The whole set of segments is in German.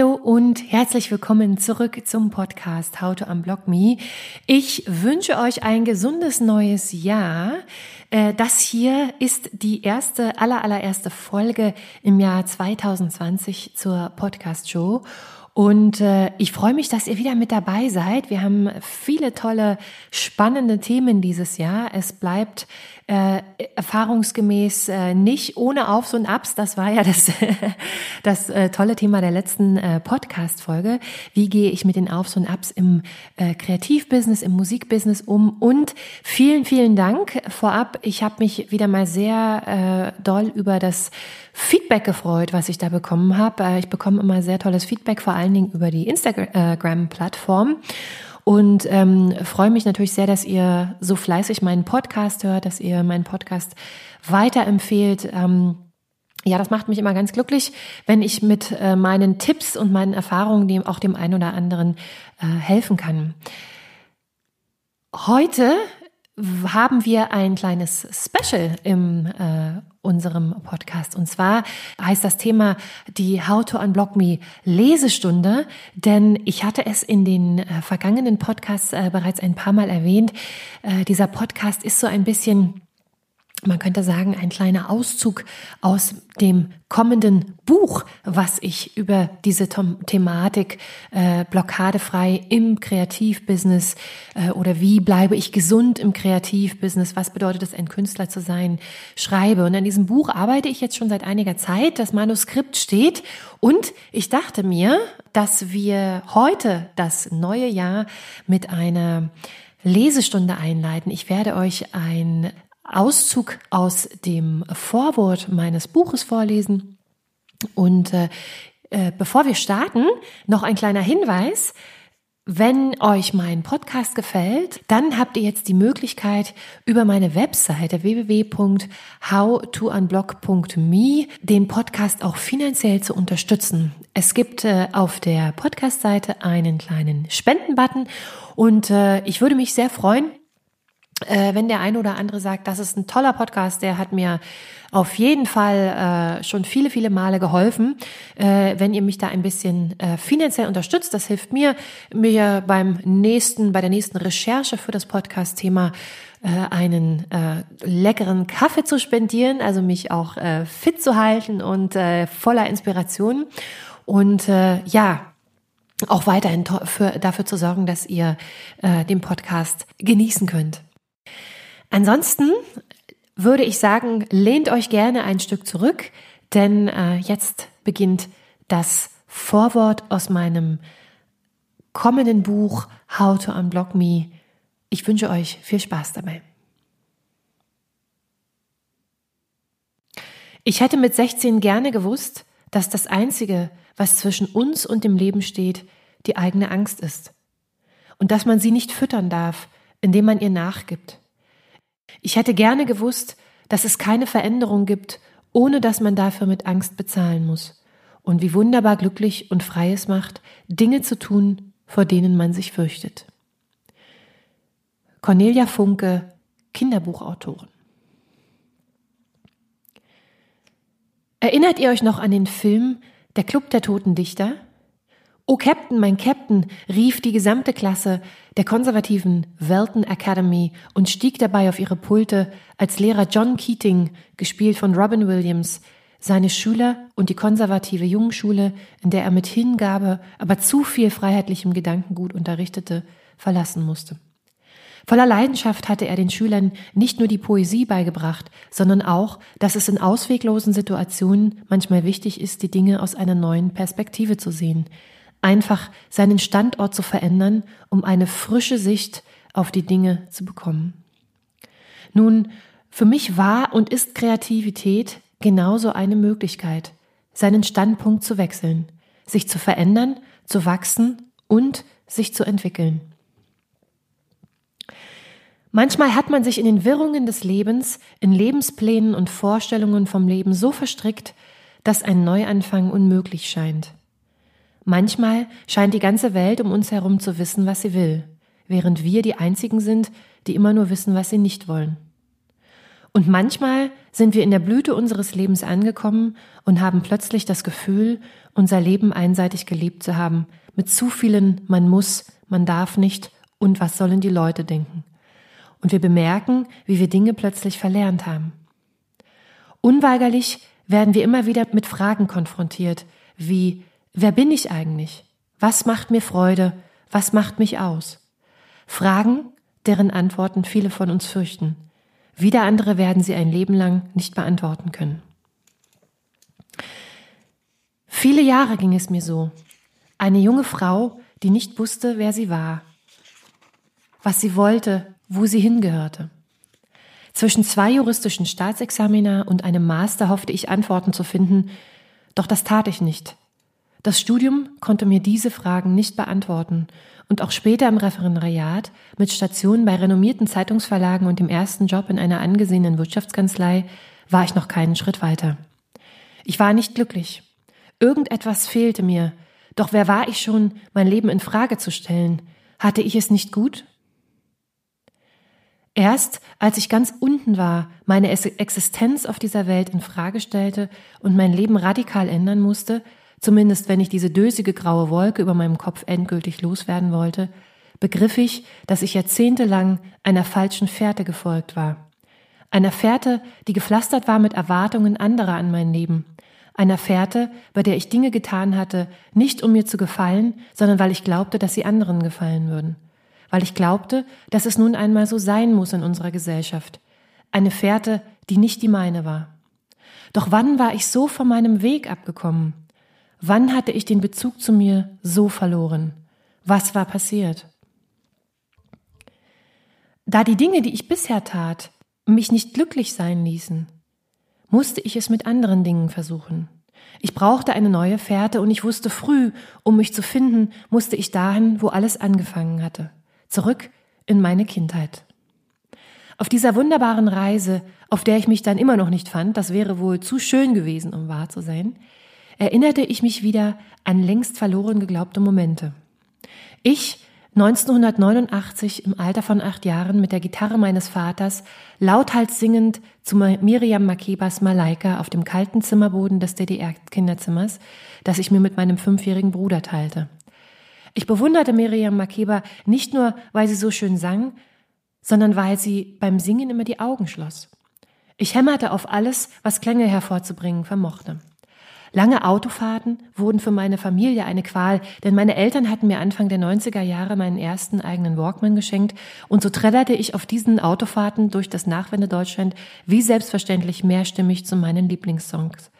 Hallo und herzlich willkommen zurück zum Podcast How to Unblock Me. Ich wünsche euch ein gesundes neues Jahr. Äh, das hier ist die erste, aller, allererste Folge im Jahr 2020 zur Podcast Show. Und äh, ich freue mich, dass ihr wieder mit dabei seid. Wir haben viele tolle, spannende Themen dieses Jahr. Es bleibt äh, erfahrungsgemäß äh, nicht ohne Aufs und Abs. Das war ja das, das äh, tolle Thema der letzten äh, Podcast-Folge. Wie gehe ich mit den Aufs und Abs im äh, Kreativbusiness, im Musikbusiness um? Und vielen, vielen Dank vorab. Ich habe mich wieder mal sehr äh, doll über das Feedback gefreut, was ich da bekommen habe. Äh, ich bekomme immer sehr tolles Feedback, vor allen Dingen über die Instagram-Plattform. Und ähm, freue mich natürlich sehr, dass ihr so fleißig meinen Podcast hört, dass ihr meinen Podcast weiterempfehlt. Ähm, ja, das macht mich immer ganz glücklich, wenn ich mit äh, meinen Tipps und meinen Erfahrungen dem auch dem einen oder anderen äh, helfen kann. Heute haben wir ein kleines Special im äh, unserem Podcast. Und zwar heißt das Thema die How to Unblock Me Lesestunde, denn ich hatte es in den äh, vergangenen Podcasts äh, bereits ein paar Mal erwähnt. Äh, dieser Podcast ist so ein bisschen man könnte sagen, ein kleiner Auszug aus dem kommenden Buch, was ich über diese Thematik äh, blockadefrei im Kreativbusiness äh, oder wie bleibe ich gesund im Kreativbusiness, was bedeutet es, ein Künstler zu sein, schreibe. Und an diesem Buch arbeite ich jetzt schon seit einiger Zeit. Das Manuskript steht und ich dachte mir, dass wir heute das neue Jahr mit einer Lesestunde einleiten. Ich werde euch ein Auszug aus dem Vorwort meines Buches vorlesen. Und äh, äh, bevor wir starten, noch ein kleiner Hinweis. Wenn euch mein Podcast gefällt, dann habt ihr jetzt die Möglichkeit, über meine Webseite www.howtounblock.me den Podcast auch finanziell zu unterstützen. Es gibt äh, auf der Podcast-Seite einen kleinen Spendenbutton und äh, ich würde mich sehr freuen, äh, wenn der eine oder andere sagt, das ist ein toller Podcast, der hat mir auf jeden Fall äh, schon viele, viele Male geholfen. Äh, wenn ihr mich da ein bisschen äh, finanziell unterstützt, das hilft mir, mir beim nächsten, bei der nächsten Recherche für das Podcast-Thema äh, einen äh, leckeren Kaffee zu spendieren, also mich auch äh, fit zu halten und äh, voller Inspiration. Und äh, ja, auch weiterhin für, dafür zu sorgen, dass ihr äh, den Podcast genießen könnt. Ansonsten würde ich sagen, lehnt euch gerne ein Stück zurück, denn äh, jetzt beginnt das Vorwort aus meinem kommenden Buch How to Unblock Me. Ich wünsche euch viel Spaß dabei. Ich hätte mit 16 gerne gewusst, dass das Einzige, was zwischen uns und dem Leben steht, die eigene Angst ist. Und dass man sie nicht füttern darf, indem man ihr nachgibt. Ich hätte gerne gewusst, dass es keine Veränderung gibt, ohne dass man dafür mit Angst bezahlen muss. Und wie wunderbar glücklich und frei es macht, Dinge zu tun, vor denen man sich fürchtet. Cornelia Funke, Kinderbuchautorin. Erinnert ihr euch noch an den Film Der Club der Toten Dichter? Oh Captain, mein Captain, rief die gesamte Klasse der konservativen Welton Academy und stieg dabei auf ihre Pulte, als Lehrer John Keating, gespielt von Robin Williams, seine Schüler und die konservative Jungschule, in der er mit Hingabe, aber zu viel freiheitlichem Gedankengut unterrichtete, verlassen musste. Voller Leidenschaft hatte er den Schülern nicht nur die Poesie beigebracht, sondern auch, dass es in ausweglosen Situationen manchmal wichtig ist, die Dinge aus einer neuen Perspektive zu sehen, einfach seinen Standort zu verändern, um eine frische Sicht auf die Dinge zu bekommen. Nun, für mich war und ist Kreativität genauso eine Möglichkeit, seinen Standpunkt zu wechseln, sich zu verändern, zu wachsen und sich zu entwickeln. Manchmal hat man sich in den Wirrungen des Lebens, in Lebensplänen und Vorstellungen vom Leben so verstrickt, dass ein Neuanfang unmöglich scheint. Manchmal scheint die ganze Welt um uns herum zu wissen, was sie will, während wir die Einzigen sind, die immer nur wissen, was sie nicht wollen. Und manchmal sind wir in der Blüte unseres Lebens angekommen und haben plötzlich das Gefühl, unser Leben einseitig gelebt zu haben, mit zu vielen man muss, man darf nicht und was sollen die Leute denken. Und wir bemerken, wie wir Dinge plötzlich verlernt haben. Unweigerlich werden wir immer wieder mit Fragen konfrontiert, wie Wer bin ich eigentlich? Was macht mir Freude? Was macht mich aus? Fragen, deren Antworten viele von uns fürchten. Wieder andere werden sie ein Leben lang nicht beantworten können. Viele Jahre ging es mir so. Eine junge Frau, die nicht wusste, wer sie war, was sie wollte, wo sie hingehörte. Zwischen zwei juristischen Staatsexamina und einem Master hoffte ich Antworten zu finden, doch das tat ich nicht. Das Studium konnte mir diese Fragen nicht beantworten und auch später im Referendariat mit Stationen bei renommierten Zeitungsverlagen und dem ersten Job in einer angesehenen Wirtschaftskanzlei war ich noch keinen Schritt weiter. Ich war nicht glücklich. Irgendetwas fehlte mir. Doch wer war ich schon, mein Leben in Frage zu stellen? Hatte ich es nicht gut? Erst als ich ganz unten war, meine Existenz auf dieser Welt in Frage stellte und mein Leben radikal ändern musste, zumindest wenn ich diese dösige graue Wolke über meinem Kopf endgültig loswerden wollte, begriff ich, dass ich jahrzehntelang einer falschen Fährte gefolgt war. Einer Fährte, die gepflastert war mit Erwartungen anderer an mein Leben. Einer Fährte, bei der ich Dinge getan hatte, nicht um mir zu gefallen, sondern weil ich glaubte, dass sie anderen gefallen würden. Weil ich glaubte, dass es nun einmal so sein muss in unserer Gesellschaft. Eine Fährte, die nicht die meine war. Doch wann war ich so von meinem Weg abgekommen? Wann hatte ich den Bezug zu mir so verloren? Was war passiert? Da die Dinge, die ich bisher tat, mich nicht glücklich sein ließen, musste ich es mit anderen Dingen versuchen. Ich brauchte eine neue Fährte und ich wusste früh, um mich zu finden, musste ich dahin, wo alles angefangen hatte. Zurück in meine Kindheit. Auf dieser wunderbaren Reise, auf der ich mich dann immer noch nicht fand, das wäre wohl zu schön gewesen, um wahr zu sein, erinnerte ich mich wieder an längst verloren geglaubte Momente. Ich, 1989 im Alter von acht Jahren mit der Gitarre meines Vaters, lauthals singend zu Miriam Makebas Malaika auf dem kalten Zimmerboden des DDR-Kinderzimmers, das ich mir mit meinem fünfjährigen Bruder teilte. Ich bewunderte Miriam Makeba nicht nur, weil sie so schön sang, sondern weil sie beim Singen immer die Augen schloss. Ich hämmerte auf alles, was Klänge hervorzubringen vermochte. Lange Autofahrten wurden für meine Familie eine Qual, denn meine Eltern hatten mir Anfang der 90er Jahre meinen ersten eigenen Walkman geschenkt und so trällerte ich auf diesen Autofahrten durch das Nachwendedeutschland wie selbstverständlich mehrstimmig zu meinen Lieblingssongs,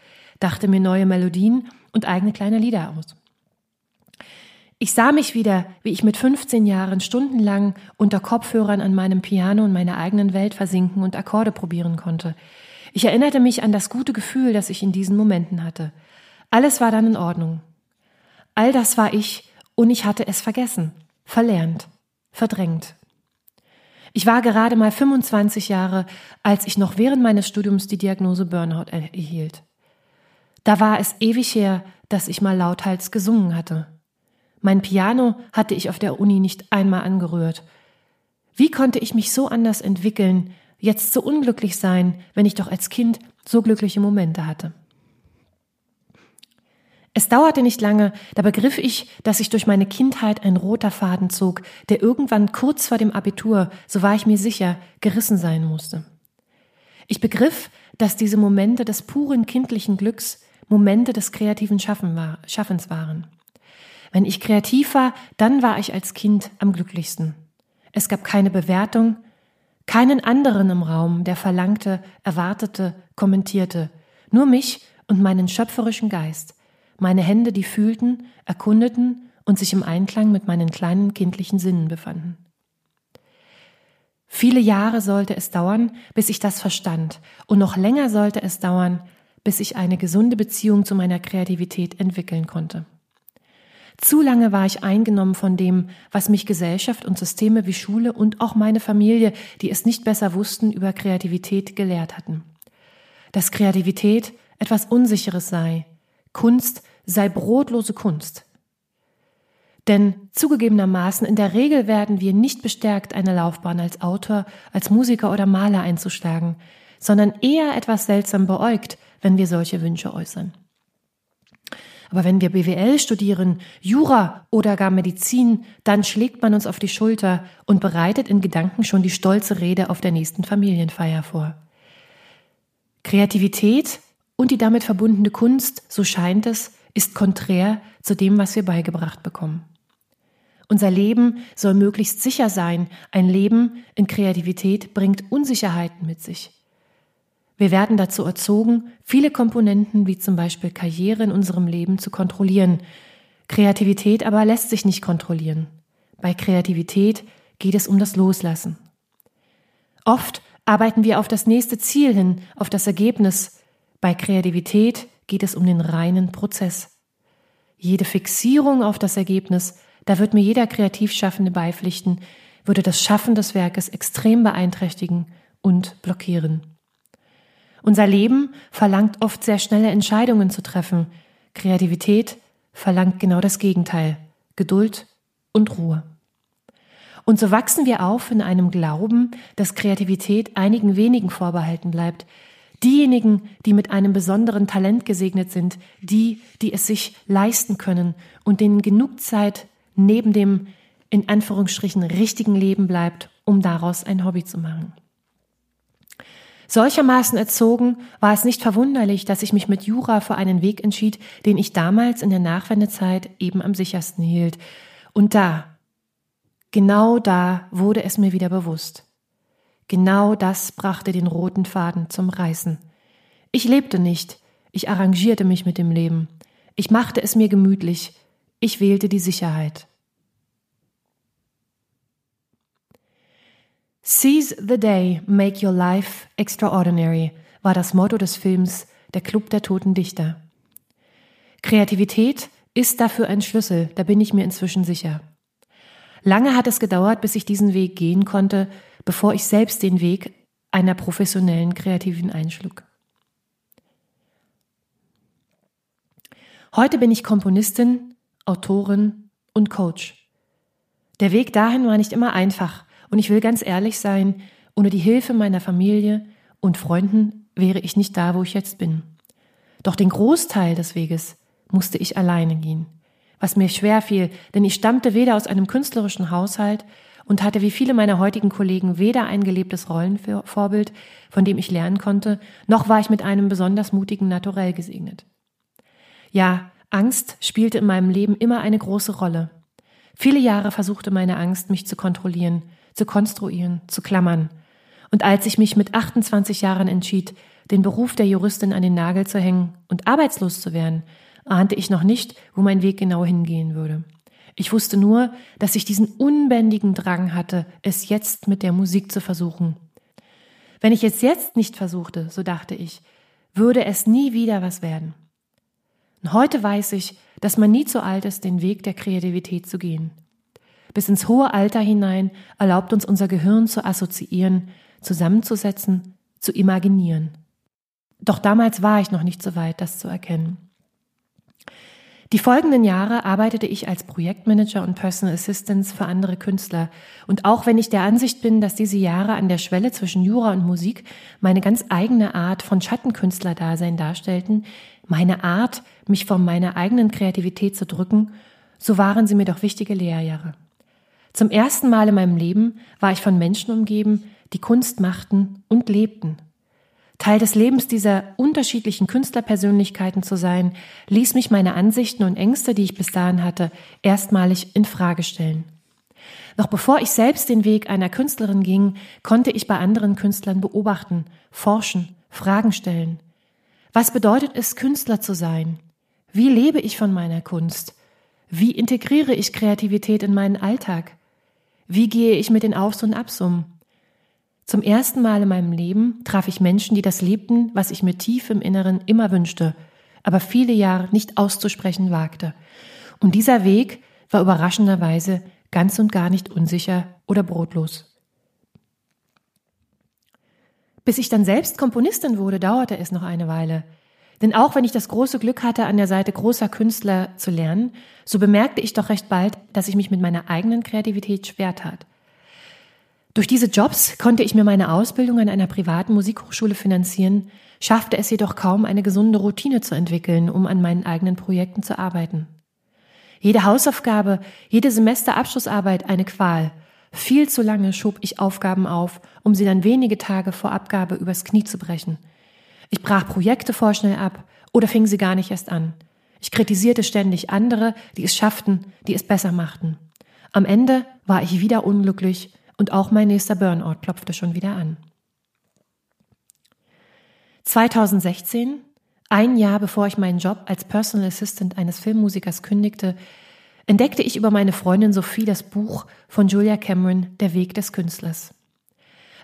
dachte mir neue Melodien und eigene kleine Lieder aus. Ich sah mich wieder, wie ich mit 15 Jahren stundenlang unter Kopfhörern an meinem Piano in meiner eigenen Welt versinken und Akkorde probieren konnte. Ich erinnerte mich an das gute Gefühl, das ich in diesen Momenten hatte. Alles war dann in Ordnung. All das war ich und ich hatte es vergessen, verlernt, verdrängt. Ich war gerade mal 25 Jahre, als ich noch während meines Studiums die Diagnose Burnout erhielt. Da war es ewig her, dass ich mal lauthals gesungen hatte. Mein Piano hatte ich auf der Uni nicht einmal angerührt. Wie konnte ich mich so anders entwickeln, jetzt so unglücklich sein, wenn ich doch als Kind so glückliche Momente hatte. Es dauerte nicht lange, da begriff ich, dass sich durch meine Kindheit ein roter Faden zog, der irgendwann kurz vor dem Abitur, so war ich mir sicher, gerissen sein musste. Ich begriff, dass diese Momente des puren kindlichen Glücks Momente des kreativen Schaffens waren. Wenn ich kreativ war, dann war ich als Kind am glücklichsten. Es gab keine Bewertung, keinen anderen im Raum, der verlangte, erwartete, kommentierte, nur mich und meinen schöpferischen Geist, meine Hände, die fühlten, erkundeten und sich im Einklang mit meinen kleinen kindlichen Sinnen befanden. Viele Jahre sollte es dauern, bis ich das verstand, und noch länger sollte es dauern, bis ich eine gesunde Beziehung zu meiner Kreativität entwickeln konnte. Zu lange war ich eingenommen von dem, was mich Gesellschaft und Systeme wie Schule und auch meine Familie, die es nicht besser wussten, über Kreativität gelehrt hatten. Dass Kreativität etwas Unsicheres sei, Kunst sei brotlose Kunst. Denn zugegebenermaßen in der Regel werden wir nicht bestärkt, eine Laufbahn als Autor, als Musiker oder Maler einzuschlagen, sondern eher etwas seltsam beäugt, wenn wir solche Wünsche äußern. Aber wenn wir BWL studieren, Jura oder gar Medizin, dann schlägt man uns auf die Schulter und bereitet in Gedanken schon die stolze Rede auf der nächsten Familienfeier vor. Kreativität und die damit verbundene Kunst, so scheint es, ist konträr zu dem, was wir beigebracht bekommen. Unser Leben soll möglichst sicher sein. Ein Leben in Kreativität bringt Unsicherheiten mit sich. Wir werden dazu erzogen, viele Komponenten wie zum Beispiel Karriere in unserem Leben zu kontrollieren. Kreativität aber lässt sich nicht kontrollieren. Bei Kreativität geht es um das Loslassen. Oft arbeiten wir auf das nächste Ziel hin, auf das Ergebnis. Bei Kreativität geht es um den reinen Prozess. Jede Fixierung auf das Ergebnis, da wird mir jeder Kreativschaffende beipflichten, würde das Schaffen des Werkes extrem beeinträchtigen und blockieren. Unser Leben verlangt oft sehr schnelle Entscheidungen zu treffen. Kreativität verlangt genau das Gegenteil. Geduld und Ruhe. Und so wachsen wir auf in einem Glauben, dass Kreativität einigen wenigen vorbehalten bleibt. Diejenigen, die mit einem besonderen Talent gesegnet sind, die, die es sich leisten können und denen genug Zeit neben dem in Anführungsstrichen richtigen Leben bleibt, um daraus ein Hobby zu machen. Solchermaßen erzogen war es nicht verwunderlich, dass ich mich mit Jura für einen Weg entschied, den ich damals in der Nachwendezeit eben am sichersten hielt. Und da, genau da wurde es mir wieder bewusst. Genau das brachte den roten Faden zum Reißen. Ich lebte nicht, ich arrangierte mich mit dem Leben. Ich machte es mir gemütlich, ich wählte die Sicherheit. Seize the day, make your life extraordinary war das Motto des Films Der Club der toten Dichter. Kreativität ist dafür ein Schlüssel, da bin ich mir inzwischen sicher. Lange hat es gedauert, bis ich diesen Weg gehen konnte, bevor ich selbst den Weg einer professionellen Kreativen einschlug. Heute bin ich Komponistin, Autorin und Coach. Der Weg dahin war nicht immer einfach, und ich will ganz ehrlich sein, ohne die Hilfe meiner Familie und Freunden wäre ich nicht da, wo ich jetzt bin. Doch den Großteil des Weges musste ich alleine gehen, was mir schwer fiel, denn ich stammte weder aus einem künstlerischen Haushalt und hatte wie viele meiner heutigen Kollegen weder ein gelebtes Rollenvorbild, von dem ich lernen konnte, noch war ich mit einem besonders mutigen Naturell gesegnet. Ja, Angst spielte in meinem Leben immer eine große Rolle. Viele Jahre versuchte meine Angst, mich zu kontrollieren, zu konstruieren, zu klammern. Und als ich mich mit 28 Jahren entschied, den Beruf der Juristin an den Nagel zu hängen und arbeitslos zu werden, ahnte ich noch nicht, wo mein Weg genau hingehen würde. Ich wusste nur, dass ich diesen unbändigen Drang hatte, es jetzt mit der Musik zu versuchen. Wenn ich es jetzt nicht versuchte, so dachte ich, würde es nie wieder was werden. Und heute weiß ich, dass man nie zu alt ist, den Weg der Kreativität zu gehen. Bis ins hohe Alter hinein erlaubt uns unser Gehirn zu assoziieren, zusammenzusetzen, zu imaginieren. Doch damals war ich noch nicht so weit, das zu erkennen. Die folgenden Jahre arbeitete ich als Projektmanager und Personal Assistance für andere Künstler. Und auch wenn ich der Ansicht bin, dass diese Jahre an der Schwelle zwischen Jura und Musik meine ganz eigene Art von Schattenkünstlerdasein darstellten, meine Art, mich von meiner eigenen Kreativität zu drücken, so waren sie mir doch wichtige Lehrjahre. Zum ersten Mal in meinem Leben war ich von Menschen umgeben, die Kunst machten und lebten. Teil des Lebens dieser unterschiedlichen Künstlerpersönlichkeiten zu sein, ließ mich meine Ansichten und Ängste, die ich bis dahin hatte, erstmalig in Frage stellen. Noch bevor ich selbst den Weg einer Künstlerin ging, konnte ich bei anderen Künstlern beobachten, forschen, Fragen stellen. Was bedeutet es, Künstler zu sein? Wie lebe ich von meiner Kunst? Wie integriere ich Kreativität in meinen Alltag? Wie gehe ich mit den Aufs und Abs um? Zum ersten Mal in meinem Leben traf ich Menschen, die das lebten, was ich mir tief im Inneren immer wünschte, aber viele Jahre nicht auszusprechen wagte. Und dieser Weg war überraschenderweise ganz und gar nicht unsicher oder brotlos. Bis ich dann selbst Komponistin wurde, dauerte es noch eine Weile. Denn auch wenn ich das große Glück hatte, an der Seite großer Künstler zu lernen, so bemerkte ich doch recht bald, dass ich mich mit meiner eigenen Kreativität schwer tat. Durch diese Jobs konnte ich mir meine Ausbildung an einer privaten Musikhochschule finanzieren, schaffte es jedoch kaum, eine gesunde Routine zu entwickeln, um an meinen eigenen Projekten zu arbeiten. Jede Hausaufgabe, jede Semesterabschlussarbeit eine Qual. Viel zu lange schob ich Aufgaben auf, um sie dann wenige Tage vor Abgabe übers Knie zu brechen. Ich brach Projekte vorschnell ab oder fing sie gar nicht erst an. Ich kritisierte ständig andere, die es schafften, die es besser machten. Am Ende war ich wieder unglücklich und auch mein nächster Burnout klopfte schon wieder an. 2016, ein Jahr bevor ich meinen Job als Personal Assistant eines Filmmusikers kündigte, entdeckte ich über meine Freundin Sophie das Buch von Julia Cameron Der Weg des Künstlers.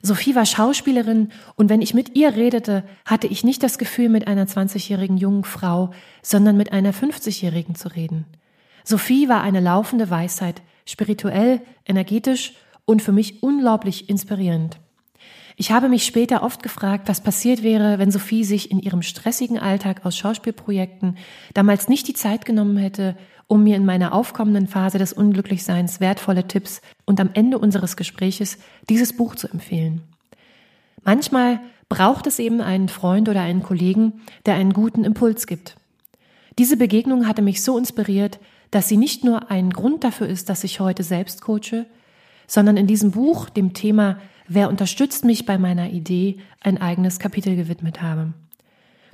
Sophie war Schauspielerin und wenn ich mit ihr redete, hatte ich nicht das Gefühl, mit einer 20-jährigen jungen Frau, sondern mit einer 50-jährigen zu reden. Sophie war eine laufende Weisheit, spirituell, energetisch und für mich unglaublich inspirierend. Ich habe mich später oft gefragt, was passiert wäre, wenn Sophie sich in ihrem stressigen Alltag aus Schauspielprojekten damals nicht die Zeit genommen hätte, um mir in meiner aufkommenden Phase des Unglücklichseins wertvolle Tipps und am Ende unseres Gespräches dieses Buch zu empfehlen. Manchmal braucht es eben einen Freund oder einen Kollegen, der einen guten Impuls gibt. Diese Begegnung hatte mich so inspiriert, dass sie nicht nur ein Grund dafür ist, dass ich heute selbst coache, sondern in diesem Buch dem Thema Wer unterstützt mich bei meiner Idee ein eigenes Kapitel gewidmet habe.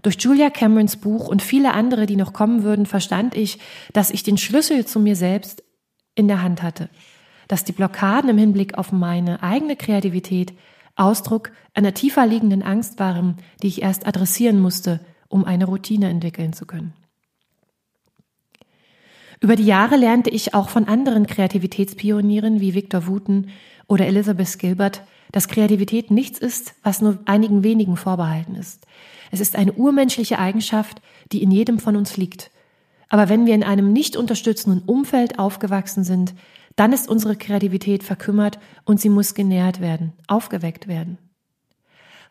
Durch Julia Camerons Buch und viele andere, die noch kommen würden, verstand ich, dass ich den Schlüssel zu mir selbst in der Hand hatte, dass die Blockaden im Hinblick auf meine eigene Kreativität Ausdruck einer tiefer liegenden Angst waren, die ich erst adressieren musste, um eine Routine entwickeln zu können. Über die Jahre lernte ich auch von anderen Kreativitätspionieren wie Victor Wooten oder Elizabeth Gilbert, dass Kreativität nichts ist, was nur einigen wenigen vorbehalten ist. Es ist eine urmenschliche Eigenschaft, die in jedem von uns liegt. Aber wenn wir in einem nicht unterstützenden Umfeld aufgewachsen sind, dann ist unsere Kreativität verkümmert und sie muss genährt werden, aufgeweckt werden.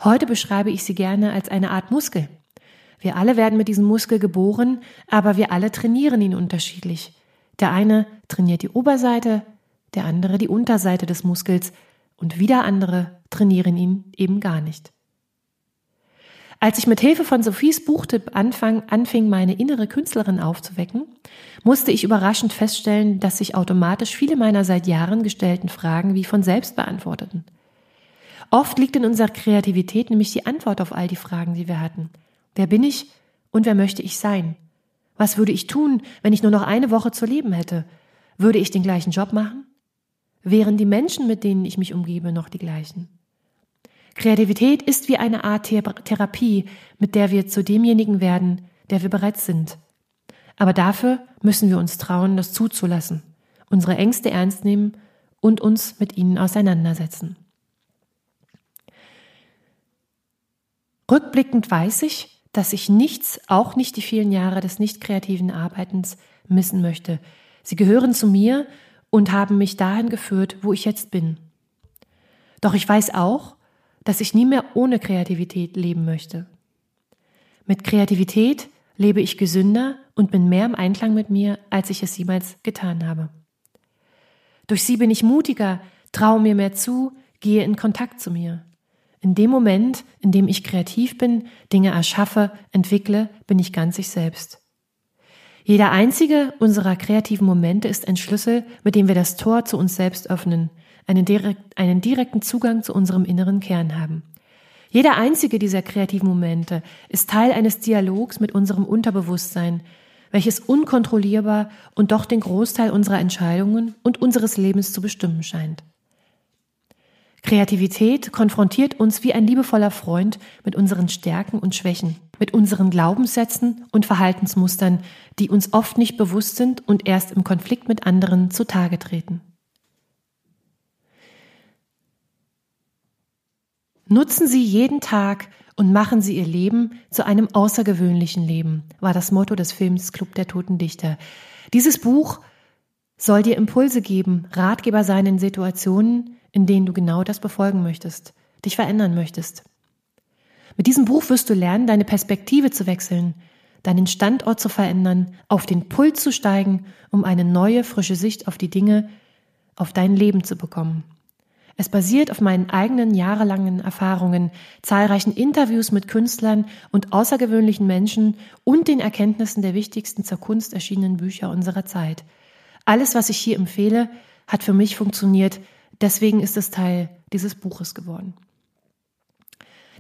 Heute beschreibe ich sie gerne als eine Art Muskel, wir alle werden mit diesem Muskel geboren, aber wir alle trainieren ihn unterschiedlich. Der eine trainiert die Oberseite, der andere die Unterseite des Muskels und wieder andere trainieren ihn eben gar nicht. Als ich mit Hilfe von Sophies Buchtipp anfang, anfing, meine innere Künstlerin aufzuwecken, musste ich überraschend feststellen, dass sich automatisch viele meiner seit Jahren gestellten Fragen wie von selbst beantworteten. Oft liegt in unserer Kreativität nämlich die Antwort auf all die Fragen, die wir hatten. Wer bin ich und wer möchte ich sein? Was würde ich tun, wenn ich nur noch eine Woche zu leben hätte? Würde ich den gleichen Job machen? Wären die Menschen, mit denen ich mich umgebe, noch die gleichen? Kreativität ist wie eine Art Therapie, mit der wir zu demjenigen werden, der wir bereits sind. Aber dafür müssen wir uns trauen, das zuzulassen, unsere Ängste ernst nehmen und uns mit ihnen auseinandersetzen. Rückblickend weiß ich, dass ich nichts, auch nicht die vielen Jahre des nicht kreativen Arbeitens, missen möchte. Sie gehören zu mir und haben mich dahin geführt, wo ich jetzt bin. Doch ich weiß auch, dass ich nie mehr ohne Kreativität leben möchte. Mit Kreativität lebe ich gesünder und bin mehr im Einklang mit mir, als ich es jemals getan habe. Durch sie bin ich mutiger, traue mir mehr zu, gehe in Kontakt zu mir. In dem Moment, in dem ich kreativ bin, Dinge erschaffe, entwickle, bin ich ganz ich selbst. Jeder einzige unserer kreativen Momente ist ein Schlüssel, mit dem wir das Tor zu uns selbst öffnen, einen, direkt, einen direkten Zugang zu unserem inneren Kern haben. Jeder einzige dieser kreativen Momente ist Teil eines Dialogs mit unserem Unterbewusstsein, welches unkontrollierbar und doch den Großteil unserer Entscheidungen und unseres Lebens zu bestimmen scheint. Kreativität konfrontiert uns wie ein liebevoller Freund mit unseren Stärken und Schwächen, mit unseren Glaubenssätzen und Verhaltensmustern, die uns oft nicht bewusst sind und erst im Konflikt mit anderen zutage treten. Nutzen Sie jeden Tag und machen Sie Ihr Leben zu einem außergewöhnlichen Leben, war das Motto des Films Club der Toten Dichter. Dieses Buch soll dir Impulse geben, Ratgeber sein in Situationen, in denen du genau das befolgen möchtest, dich verändern möchtest. Mit diesem Buch wirst du lernen, deine Perspektive zu wechseln, deinen Standort zu verändern, auf den Pult zu steigen, um eine neue, frische Sicht auf die Dinge, auf dein Leben zu bekommen. Es basiert auf meinen eigenen jahrelangen Erfahrungen, zahlreichen Interviews mit Künstlern und außergewöhnlichen Menschen und den Erkenntnissen der wichtigsten zur Kunst erschienenen Bücher unserer Zeit. Alles, was ich hier empfehle, hat für mich funktioniert, deswegen ist es Teil dieses Buches geworden.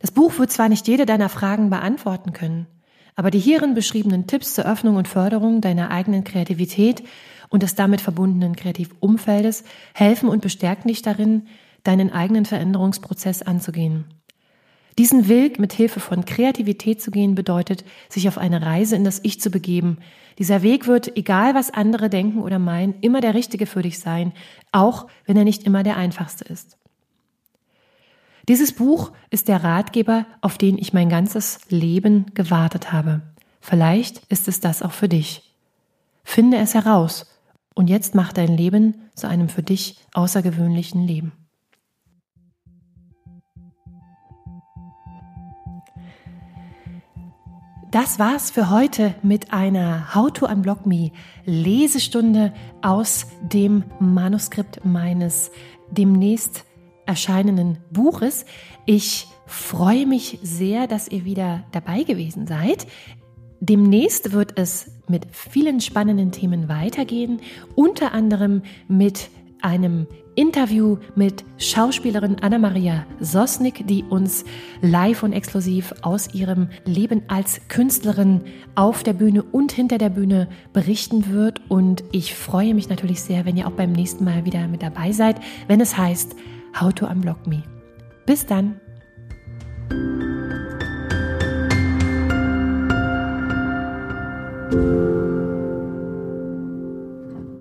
Das Buch wird zwar nicht jede deiner Fragen beantworten können, aber die hierin beschriebenen Tipps zur Öffnung und Förderung deiner eigenen Kreativität und des damit verbundenen Kreativumfeldes helfen und bestärken dich darin, deinen eigenen Veränderungsprozess anzugehen. Diesen Weg mit Hilfe von Kreativität zu gehen bedeutet, sich auf eine Reise in das Ich zu begeben. Dieser Weg wird, egal was andere denken oder meinen, immer der richtige für dich sein, auch wenn er nicht immer der einfachste ist. Dieses Buch ist der Ratgeber, auf den ich mein ganzes Leben gewartet habe. Vielleicht ist es das auch für dich. Finde es heraus und jetzt mach dein Leben zu einem für dich außergewöhnlichen Leben. Das war's für heute mit einer How to Unblock Me Lesestunde aus dem Manuskript meines demnächst erscheinenden Buches. Ich freue mich sehr, dass ihr wieder dabei gewesen seid. Demnächst wird es mit vielen spannenden Themen weitergehen, unter anderem mit einem Interview mit Schauspielerin Anna-Maria Sosnick, die uns live und exklusiv aus ihrem Leben als Künstlerin auf der Bühne und hinter der Bühne berichten wird. Und ich freue mich natürlich sehr, wenn ihr auch beim nächsten Mal wieder mit dabei seid, wenn es heißt How to Unblock Me. Bis dann!